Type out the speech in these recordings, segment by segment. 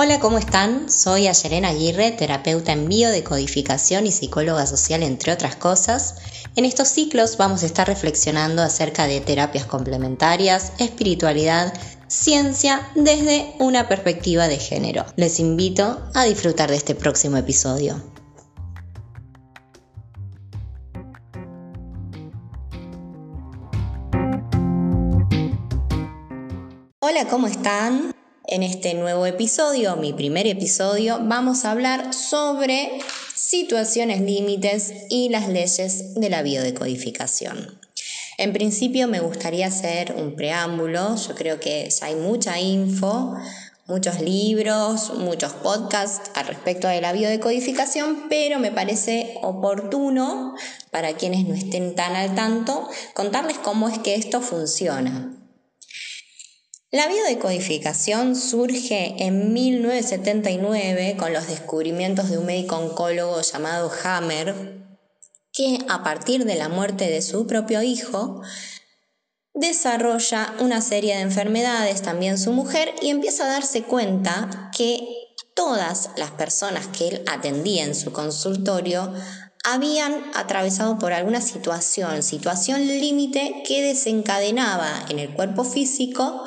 Hola, ¿cómo están? Soy Ayerena Aguirre, terapeuta en biodecodificación y psicóloga social, entre otras cosas. En estos ciclos vamos a estar reflexionando acerca de terapias complementarias, espiritualidad, ciencia desde una perspectiva de género. Les invito a disfrutar de este próximo episodio. Hola, ¿cómo están? En este nuevo episodio, mi primer episodio, vamos a hablar sobre situaciones límites y las leyes de la biodecodificación. En principio me gustaría hacer un preámbulo, yo creo que ya hay mucha info, muchos libros, muchos podcasts al respecto de la biodecodificación, pero me parece oportuno para quienes no estén tan al tanto contarles cómo es que esto funciona. La biodecodificación surge en 1979 con los descubrimientos de un médico oncólogo llamado Hammer, que a partir de la muerte de su propio hijo, desarrolla una serie de enfermedades, también su mujer, y empieza a darse cuenta que todas las personas que él atendía en su consultorio habían atravesado por alguna situación, situación límite que desencadenaba en el cuerpo físico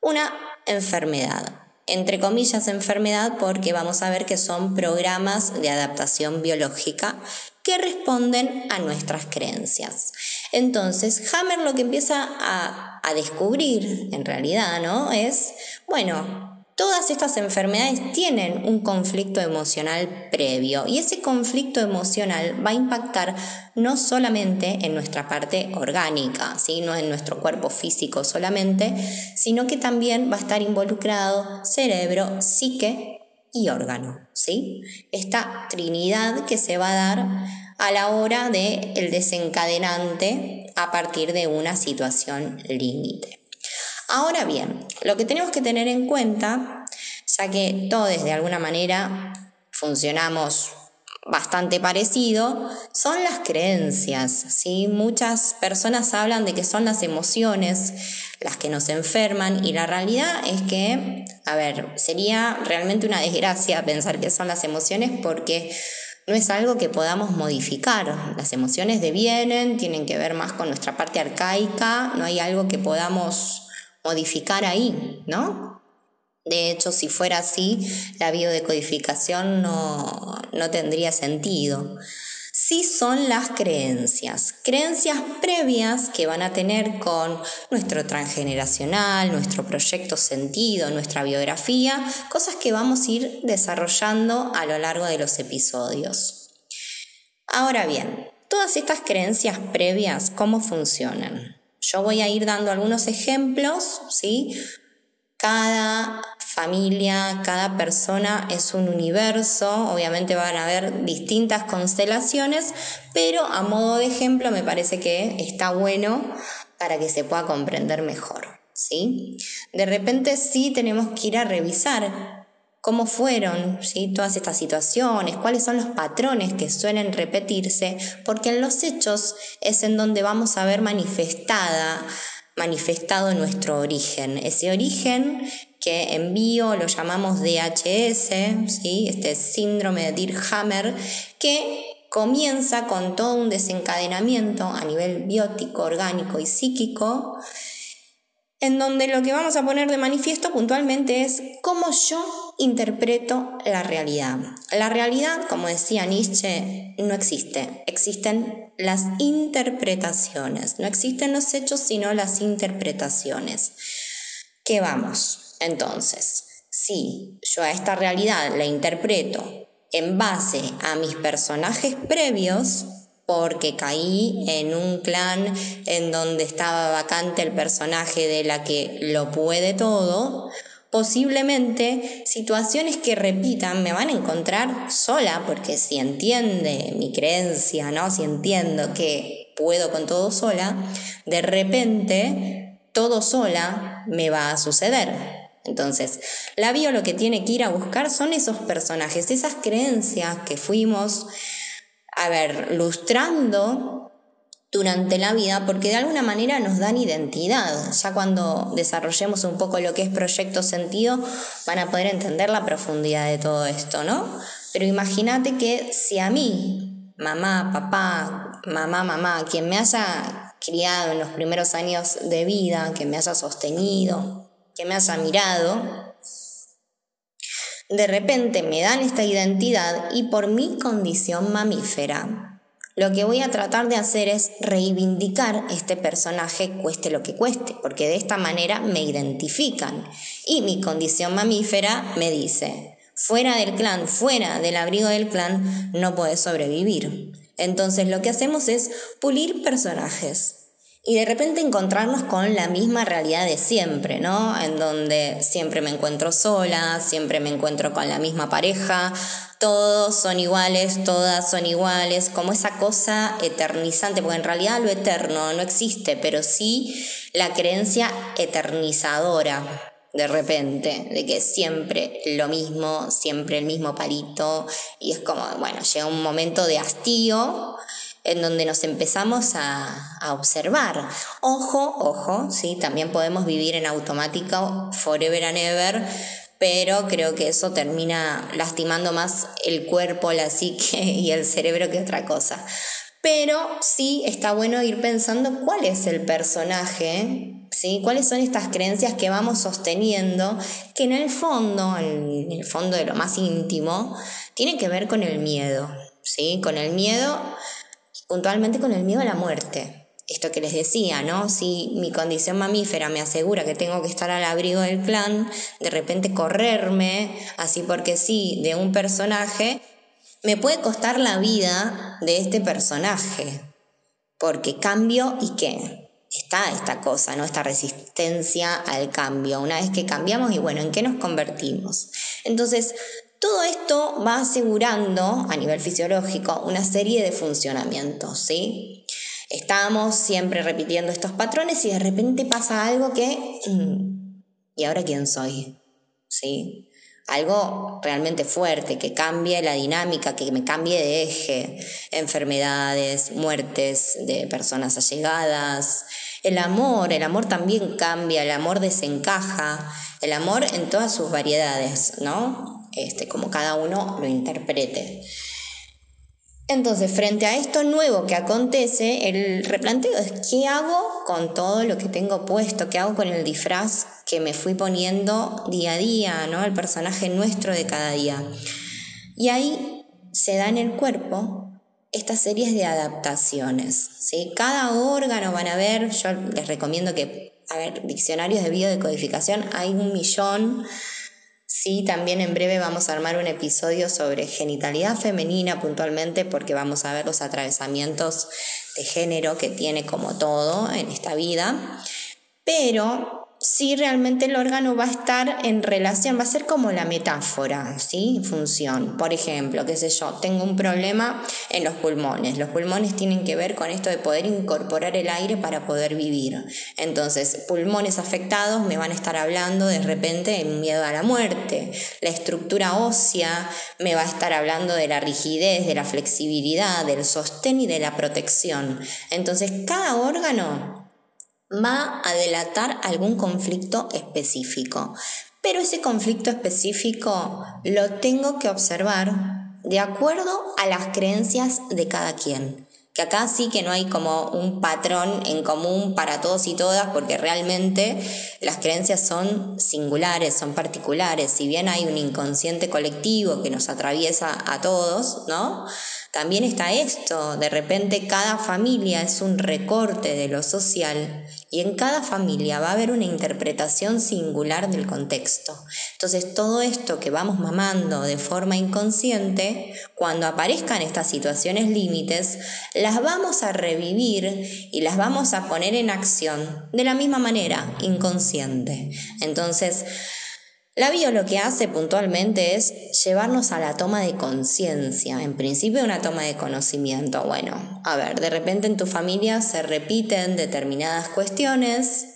una enfermedad. Entre comillas, enfermedad porque vamos a ver que son programas de adaptación biológica que responden a nuestras creencias. Entonces, Hammer lo que empieza a, a descubrir, en realidad, ¿no? Es, bueno, Todas estas enfermedades tienen un conflicto emocional previo y ese conflicto emocional va a impactar no solamente en nuestra parte orgánica, no en nuestro cuerpo físico solamente, sino que también va a estar involucrado cerebro, psique y órgano. ¿sí? Esta trinidad que se va a dar a la hora del el desencadenante a partir de una situación límite. Ahora bien, lo que tenemos que tener en cuenta, ya que todos de alguna manera funcionamos bastante parecido, son las creencias. ¿sí? Muchas personas hablan de que son las emociones las que nos enferman y la realidad es que, a ver, sería realmente una desgracia pensar que son las emociones porque no es algo que podamos modificar. Las emociones devienen, tienen que ver más con nuestra parte arcaica, no hay algo que podamos modificar ahí, ¿no? De hecho, si fuera así, la biodecodificación no, no tendría sentido. Sí son las creencias, creencias previas que van a tener con nuestro transgeneracional, nuestro proyecto sentido, nuestra biografía, cosas que vamos a ir desarrollando a lo largo de los episodios. Ahora bien, todas estas creencias previas, ¿cómo funcionan? Yo voy a ir dando algunos ejemplos, ¿sí? Cada familia, cada persona es un universo, obviamente van a haber distintas constelaciones, pero a modo de ejemplo me parece que está bueno para que se pueda comprender mejor, ¿sí? De repente sí tenemos que ir a revisar cómo fueron ¿sí? todas estas situaciones, cuáles son los patrones que suelen repetirse, porque en los hechos es en donde vamos a ver manifestada, manifestado nuestro origen. Ese origen que en bio lo llamamos DHS, ¿sí? este síndrome de Dirhammer, que comienza con todo un desencadenamiento a nivel biótico, orgánico y psíquico, en donde lo que vamos a poner de manifiesto puntualmente es cómo yo interpreto la realidad. La realidad, como decía Nietzsche, no existe, existen las interpretaciones, no existen los hechos, sino las interpretaciones. ¿Qué vamos? Entonces, si yo a esta realidad la interpreto en base a mis personajes previos, porque caí en un clan en donde estaba vacante el personaje de la que lo puede todo, posiblemente situaciones que repitan me van a encontrar sola, porque si entiende mi creencia, ¿no? Si entiendo que puedo con todo sola, de repente todo sola me va a suceder. Entonces, la bio lo que tiene que ir a buscar son esos personajes, esas creencias que fuimos a ver, lustrando durante la vida porque de alguna manera nos dan identidad. Ya cuando desarrollemos un poco lo que es proyecto sentido van a poder entender la profundidad de todo esto, ¿no? Pero imagínate que si a mí, mamá, papá, mamá, mamá, quien me haya criado en los primeros años de vida, que me haya sostenido, que me haya mirado, de repente me dan esta identidad y por mi condición mamífera lo que voy a tratar de hacer es reivindicar este personaje cueste lo que cueste, porque de esta manera me identifican. Y mi condición mamífera me dice, fuera del clan, fuera del abrigo del clan, no puedes sobrevivir. Entonces lo que hacemos es pulir personajes y de repente encontrarnos con la misma realidad de siempre, ¿no? En donde siempre me encuentro sola, siempre me encuentro con la misma pareja, todos son iguales, todas son iguales, como esa cosa eternizante, porque en realidad lo eterno no existe, pero sí la creencia eternizadora de repente, de que siempre lo mismo, siempre el mismo palito, y es como, bueno, llega un momento de hastío en donde nos empezamos a, observar. Ojo, ojo, ¿sí? también podemos vivir en automático forever and ever, pero creo que eso termina lastimando más el cuerpo, la psique y el cerebro que otra cosa. Pero sí está bueno ir pensando cuál es el personaje, ¿sí? cuáles son estas creencias que vamos sosteniendo, que en el fondo, en el fondo de lo más íntimo, tiene que ver con el miedo. ¿sí? Con el miedo puntualmente con el miedo a la muerte. Esto que les decía, ¿no? Si mi condición mamífera me asegura que tengo que estar al abrigo del clan, de repente correrme, así porque sí, de un personaje, me puede costar la vida de este personaje. Porque cambio y qué? Está esta cosa, ¿no? Esta resistencia al cambio. Una vez que cambiamos y bueno, ¿en qué nos convertimos? Entonces, todo esto va asegurando a nivel fisiológico una serie de funcionamientos, ¿sí? Estamos siempre repitiendo estos patrones y de repente pasa algo que... Mm, ¿Y ahora quién soy? ¿Sí? Algo realmente fuerte, que cambie la dinámica, que me cambie de eje. Enfermedades, muertes de personas allegadas. El amor, el amor también cambia, el amor desencaja. El amor en todas sus variedades, ¿no? este, como cada uno lo interprete. Entonces, frente a esto nuevo que acontece, el replanteo es qué hago con todo lo que tengo puesto, qué hago con el disfraz que me fui poniendo día a día, ¿no? El personaje nuestro de cada día. Y ahí se da en el cuerpo estas series de adaptaciones, ¿sí? Cada órgano van a ver, yo les recomiendo que, a ver, diccionarios de biodecodificación, hay un millón Sí, también en breve vamos a armar un episodio sobre genitalidad femenina puntualmente porque vamos a ver los atravesamientos de género que tiene como todo en esta vida. Pero si realmente el órgano va a estar en relación, va a ser como la metáfora, ¿sí? Función. Por ejemplo, qué sé yo, tengo un problema en los pulmones. Los pulmones tienen que ver con esto de poder incorporar el aire para poder vivir. Entonces, pulmones afectados me van a estar hablando de repente del miedo a la muerte. La estructura ósea me va a estar hablando de la rigidez, de la flexibilidad, del sostén y de la protección. Entonces, cada órgano va a delatar algún conflicto específico. Pero ese conflicto específico lo tengo que observar de acuerdo a las creencias de cada quien. Que acá sí que no hay como un patrón en común para todos y todas, porque realmente las creencias son singulares, son particulares. Si bien hay un inconsciente colectivo que nos atraviesa a todos, ¿no? También está esto, de repente cada familia es un recorte de lo social y en cada familia va a haber una interpretación singular del contexto. Entonces todo esto que vamos mamando de forma inconsciente, cuando aparezcan estas situaciones límites, las vamos a revivir y las vamos a poner en acción de la misma manera, inconsciente. Entonces, la bio lo que hace puntualmente es llevarnos a la toma de conciencia, en principio una toma de conocimiento. Bueno, a ver, de repente en tu familia se repiten determinadas cuestiones,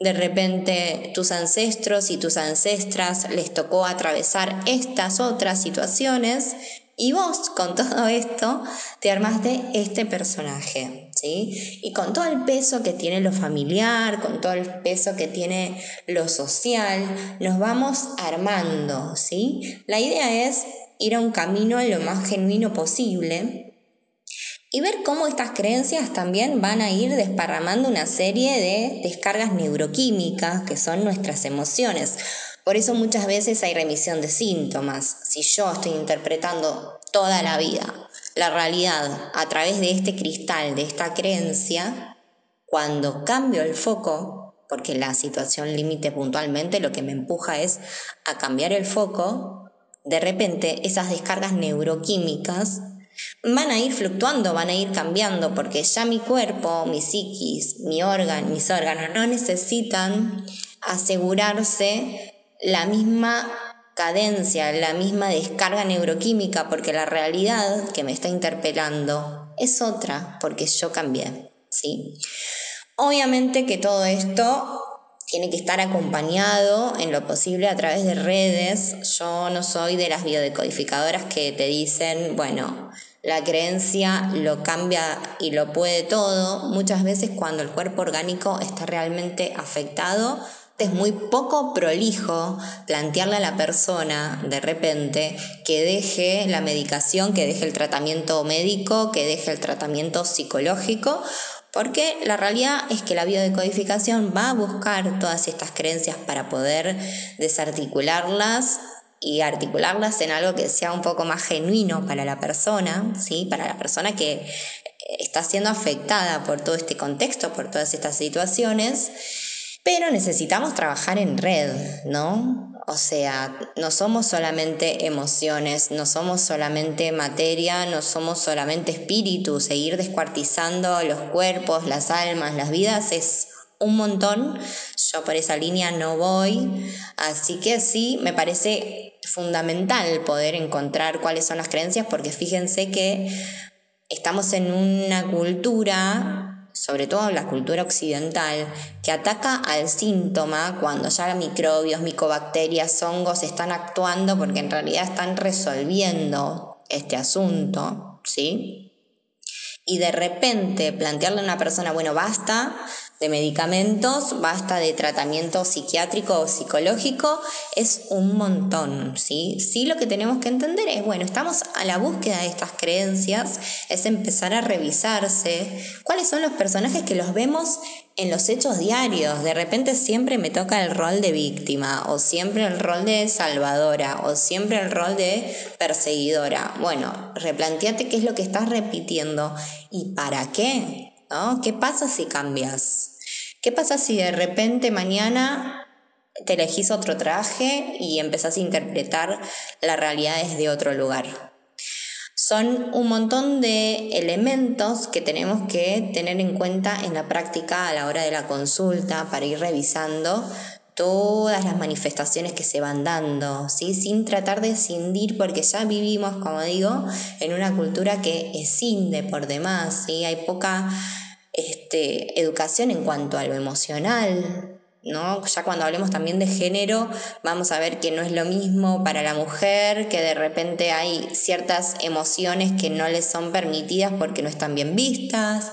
de repente tus ancestros y tus ancestras les tocó atravesar estas otras situaciones Y vos con todo esto te armaste este personaje, ¿sí? Y con todo el peso que tiene lo familiar, con todo el peso que tiene lo social, nos vamos armando, ¿sí? La idea es ir a un camino lo más genuino posible y ver cómo estas creencias también van a ir desparramando una serie de descargas neuroquímicas que son nuestras emociones. Por eso muchas veces hay remisión de síntomas. Si yo estoy interpretando toda la vida la realidad a través de este cristal, de esta creencia, cuando cambio el foco, porque la situación límite puntualmente lo que me empuja es a cambiar el foco, de repente esas descargas neuroquímicas van a ir fluctuando, van a ir cambiando, porque ya mi cuerpo, mi psiquis, mi órgano, mis órganos no necesitan asegurarse la misma cadencia, la misma descarga neuroquímica, porque la realidad que me está interpelando es otra, porque yo cambié, ¿sí? Obviamente que todo esto tiene que estar acompañado en lo posible a través de redes. Yo no soy de las biodecodificadoras que te dicen, bueno, la creencia lo cambia y lo puede todo. Muchas veces cuando el cuerpo orgánico está realmente afectado, es muy poco prolijo plantearle a la persona de repente que deje la medicación, que deje el tratamiento médico, que deje el tratamiento psicológico, porque la realidad es que la biodecodificación va a buscar todas estas creencias para poder desarticularlas y articularlas en algo que sea un poco más genuino para la persona, ¿sí? para la persona que está siendo afectada por todo este contexto, por todas estas situaciones pero necesitamos trabajar en red, ¿no? O sea, no somos solamente emociones, no somos solamente materia, no somos solamente espíritu. Seguir descuartizando los cuerpos, las almas, las vidas es un montón. Yo por esa línea no voy. Así que sí, me parece fundamental poder encontrar cuáles son las creencias porque fíjense que estamos en una cultura sobre todo la cultura occidental, que ataca al síntoma cuando ya microbios, micobacterias, hongos están actuando porque en realidad están resolviendo este asunto, ¿sí? Y de repente plantearle a una persona, bueno, basta, de medicamentos, basta de tratamiento psiquiátrico o psicológico, es un montón, ¿sí? Sí lo que tenemos que entender es, bueno, estamos a la búsqueda de estas creencias, es empezar a revisarse cuáles son los personajes que los vemos en los hechos diarios. De repente siempre me toca el rol de víctima, o siempre el rol de salvadora, o siempre el rol de perseguidora. Bueno, replanteate qué es lo que estás repitiendo y para qué. ¿no? ¿Qué pasa si cambias? ¿Qué pasa si de repente mañana te elegís otro traje y empezás a interpretar la realidad desde otro lugar? Son un montón de elementos que tenemos que tener en cuenta en la práctica a la hora de la consulta para ir revisando todas las manifestaciones que se van dando, ¿sí? sin tratar de escindir, porque ya vivimos, como digo, en una cultura que escinde por demás, ¿sí? hay poca este, educación en cuanto a lo emocional, ¿no? Ya cuando hablemos también de género, vamos a ver que no es lo mismo para la mujer, que de repente hay ciertas emociones que no les son permitidas porque no están bien vistas,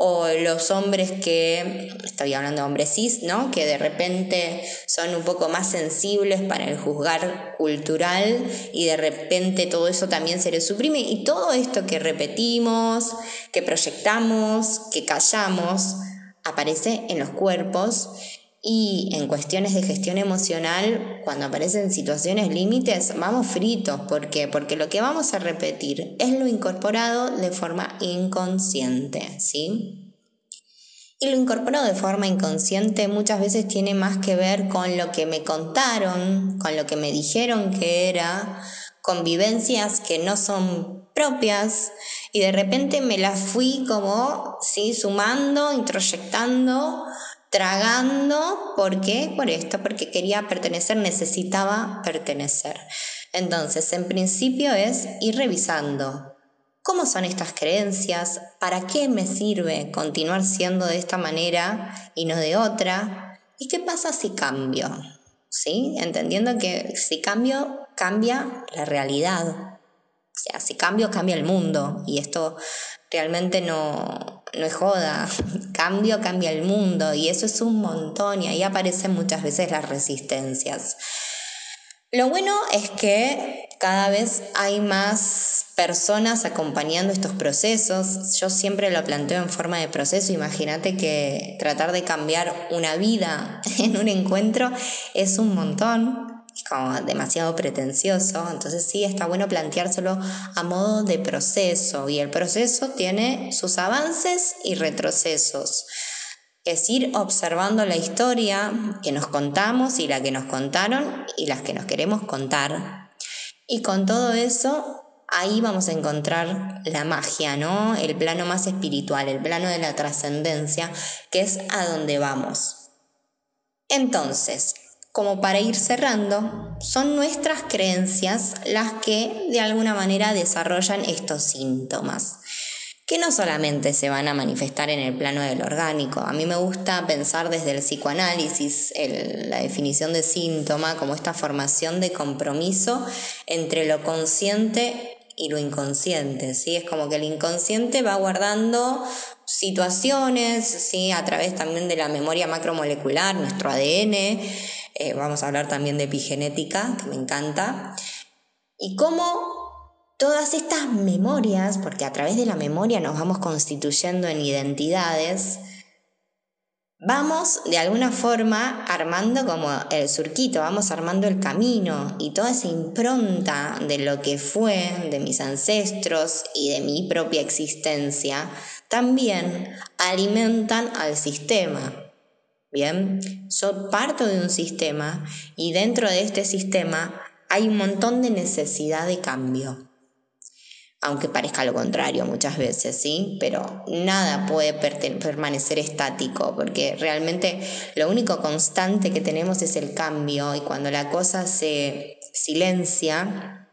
o los hombres que, estoy hablando de hombres cis, ¿no? que de repente son un poco más sensibles para el juzgar cultural y de repente todo eso también se les suprime y todo esto que repetimos, que proyectamos, que callamos, aparece en los cuerpos y en cuestiones de gestión emocional, cuando aparecen situaciones límites, vamos fritos. ¿Por qué? Porque lo que vamos a repetir es lo incorporado de forma inconsciente, ¿sí? Y lo incorporado de forma inconsciente muchas veces tiene más que ver con lo que me contaron, con lo que me dijeron que era, con vivencias que no son propias y de repente me las fui como, ¿sí? Sumando, introyectando tragando, ¿por qué? Por esto, porque quería pertenecer, necesitaba pertenecer. Entonces, en principio es ir revisando cómo son estas creencias, para qué me sirve continuar siendo de esta manera y no de otra, y qué pasa si cambio, ¿sí? Entendiendo que si cambio, cambia la realidad. O sea, si cambio, cambia el mundo. Y esto realmente no, no es joda. Cambio, cambia el mundo. Y eso es un montón. Y ahí aparecen muchas veces las resistencias. Lo bueno es que cada vez hay más personas acompañando estos procesos. Yo siempre lo planteo en forma de proceso. Imagínate que tratar de cambiar una vida en un encuentro es un montón como demasiado pretencioso, entonces sí está bueno planteárselo a modo de proceso y el proceso tiene sus avances y retrocesos. Es ir observando la historia que nos contamos y la que nos contaron y las que nos queremos contar. Y con todo eso, ahí vamos a encontrar la magia, ¿no? El plano más espiritual, el plano de la trascendencia, que es a donde vamos. Entonces, como para ir cerrando, son nuestras creencias las que de alguna manera desarrollan estos síntomas, que no solamente se van a manifestar en el plano del orgánico. A mí me gusta pensar desde el psicoanálisis la definición de síntoma como esta formación de compromiso entre lo consciente y lo inconsciente, ¿sí? Es como que el inconsciente va guardando situaciones, ¿sí? A través también de la memoria macromolecular, nuestro ADN, eh, vamos a hablar también de epigenética, que me encanta, y cómo todas estas memorias, porque a través de la memoria nos vamos constituyendo en identidades, vamos de alguna forma armando como el surquito, vamos armando el camino y toda esa impronta de lo que fue, de mis ancestros y de mi propia existencia, también alimentan al sistema. Bien, yo parto de un sistema y dentro de este sistema hay un montón de necesidad de cambio. Aunque parezca lo contrario muchas veces, ¿sí? Pero nada puede permanecer estático porque realmente lo único constante que tenemos es el cambio y cuando la cosa se silencia,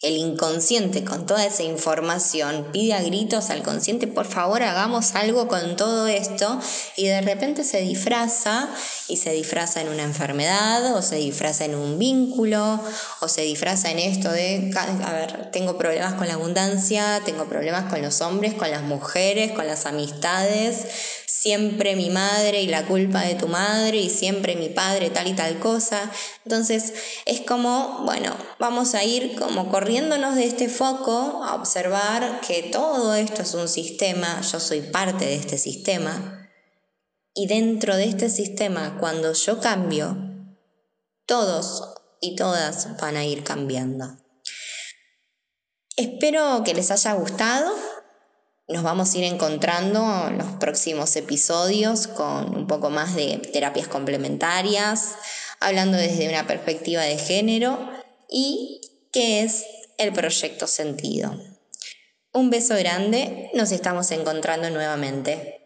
el inconsciente con toda esa información pide a gritos al consciente, por favor hagamos algo con todo esto y de repente se disfraza y se disfraza en una enfermedad o se disfraza en un vínculo o se disfraza en esto de, a ver, tengo problemas con la abundancia, tengo problemas con los hombres, con las mujeres, con las amistades, siempre mi madre y la culpa de tu madre y siempre mi padre tal y tal cosa. Entonces es como, bueno, vamos a ir como corriéndonos de este foco a observar que todo esto es un sistema, yo soy parte de este sistema. Y dentro de este sistema, cuando yo cambio, todos y todas van a ir cambiando. Espero que les haya gustado nos vamos a ir encontrando en los próximos episodios con un poco más de terapias complementarias, hablando desde una perspectiva de género y qué es el proyecto sentido. Un beso grande, nos estamos encontrando nuevamente.